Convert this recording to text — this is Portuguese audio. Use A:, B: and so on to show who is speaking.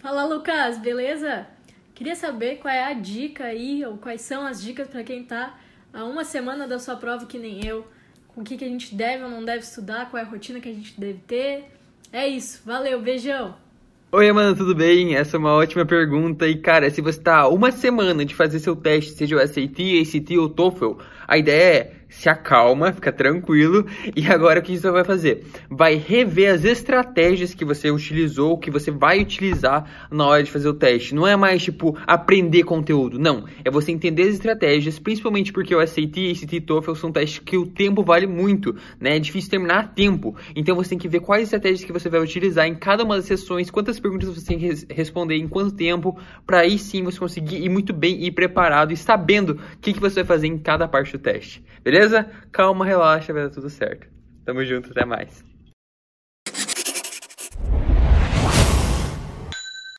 A: Fala Lucas, beleza? Queria saber qual é a dica aí, ou quais são as dicas para quem tá a uma semana da sua prova que nem eu, com o que, que a gente deve ou não deve estudar, qual é a rotina que a gente deve ter. É isso, valeu, beijão!
B: Oi, mano, tudo bem? Essa é uma ótima pergunta. E, cara, se você tá uma semana de fazer seu teste, seja o SAT, ACT ou TOEFL, a ideia é se acalma, fica tranquilo. E agora o que você vai fazer? Vai rever as estratégias que você utilizou, que você vai utilizar na hora de fazer o teste. Não é mais tipo aprender conteúdo, não. É você entender as estratégias, principalmente porque o SAT, e TOEFL são testes que o tempo vale muito, né? É difícil terminar a tempo. Então você tem que ver quais estratégias que você vai utilizar em cada uma das sessões, quantas perguntas você tem que responder em quanto tempo, para aí sim você conseguir ir muito bem e preparado e sabendo o que, que você vai fazer em cada parte do teste. Beleza? Calma, relaxa, vai dar tudo certo. Tamo junto, até mais.